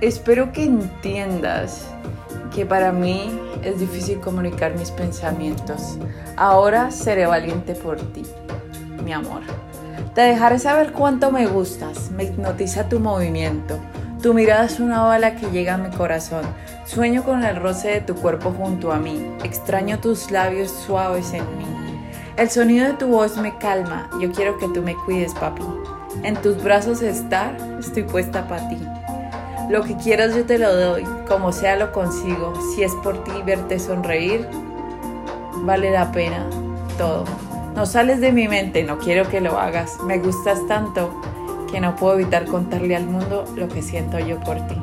Espero que entiendas que para mí es difícil comunicar mis pensamientos. Ahora seré valiente por ti, mi amor. Te dejaré saber cuánto me gustas, me hipnotiza tu movimiento. Tu mirada es una bala que llega a mi corazón. Sueño con el roce de tu cuerpo junto a mí. Extraño tus labios suaves en mí. El sonido de tu voz me calma. Yo quiero que tú me cuides, papi. En tus brazos estar, estoy puesta para ti. Lo que quieras yo te lo doy, como sea lo consigo. Si es por ti verte sonreír, vale la pena todo. No sales de mi mente, no quiero que lo hagas. Me gustas tanto que no puedo evitar contarle al mundo lo que siento yo por ti.